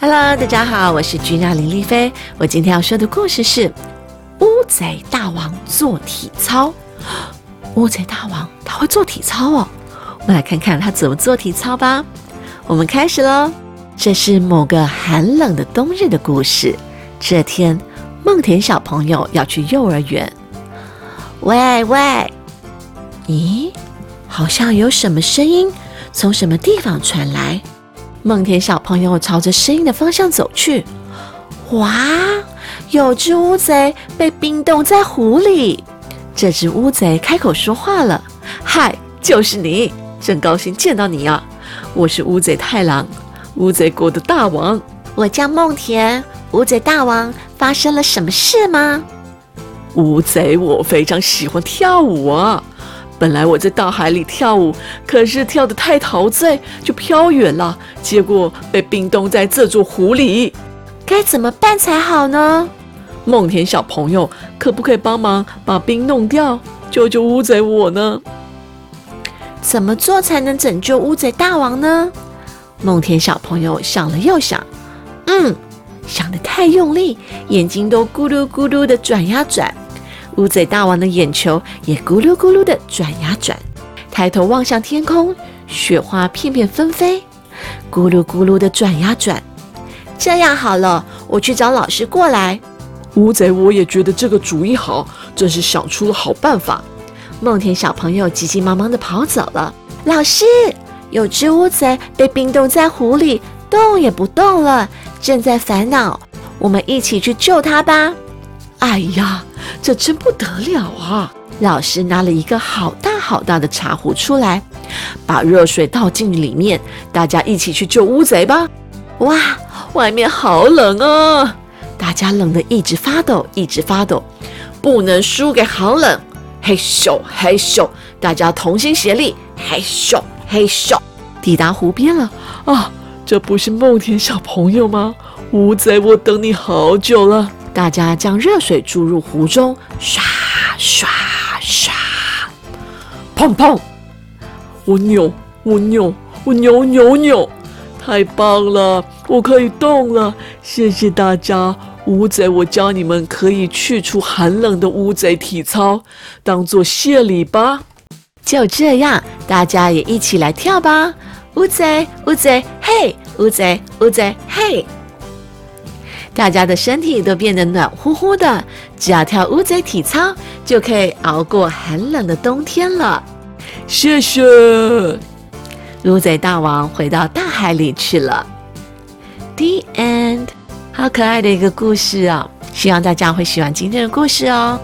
Hello，大家好，我是君娜林丽菲。我今天要说的故事是《乌贼大王做体操》。乌贼大王他会做体操哦，我们来看看他怎么做体操吧。我们开始喽。这是某个寒冷的冬日的故事。这天，梦田小朋友要去幼儿园。喂喂，咦，好像有什么声音从什么地方传来？梦田小朋友朝着声音的方向走去。哇，有只乌贼被冰冻在湖里。这只乌贼开口说话了：“嗨，就是你，真高兴见到你啊！我是乌贼太郎，乌贼国的大王。我叫梦田。乌贼大王，发生了什么事吗？乌贼，我非常喜欢跳舞啊。”本来我在大海里跳舞，可是跳得太陶醉，就飘远了，结果被冰冻在这座湖里。该怎么办才好呢？梦田小朋友，可不可以帮忙把冰弄掉，救救乌贼我呢？怎么做才能拯救乌贼大王呢？梦田小朋友想了又想，嗯，想得太用力，眼睛都咕噜咕噜的转呀转。乌贼大王的眼球也咕噜咕噜的转呀转，抬头望向天空，雪花片片纷飞，咕噜咕噜的转呀转。这样好了，我去找老师过来。乌贼，我也觉得这个主意好，真是想出了好办法。梦田小朋友急急忙忙的跑走了。老师，有只乌贼被冰冻在湖里，动也不动了，正在烦恼。我们一起去救它吧。哎呀！这真不得了啊！老师拿了一个好大好大的茶壶出来，把热水倒进里面，大家一起去救乌贼吧！哇，外面好冷啊！大家冷得一直发抖，一直发抖，不能输给寒冷！嘿咻嘿咻，大家同心协力！嘿咻嘿咻，抵达湖边了啊！这不是梦田小朋友吗？乌贼，我等你好久了。大家将热水注入湖中，刷刷唰，砰砰！我扭，我扭，我扭扭扭，太棒了！我可以动了，谢谢大家！乌贼，我教你们可以去除寒冷的乌贼体操，当做谢礼吧。就这样，大家也一起来跳吧！乌贼，乌贼，嘿！乌贼，乌贼，嘿！大家的身体都变得暖乎乎的，只要跳乌贼体操，就可以熬过寒冷的冬天了。谢谢，乌贼大王回到大海里去了。The end，好可爱的一个故事啊！希望大家会喜欢今天的故事哦。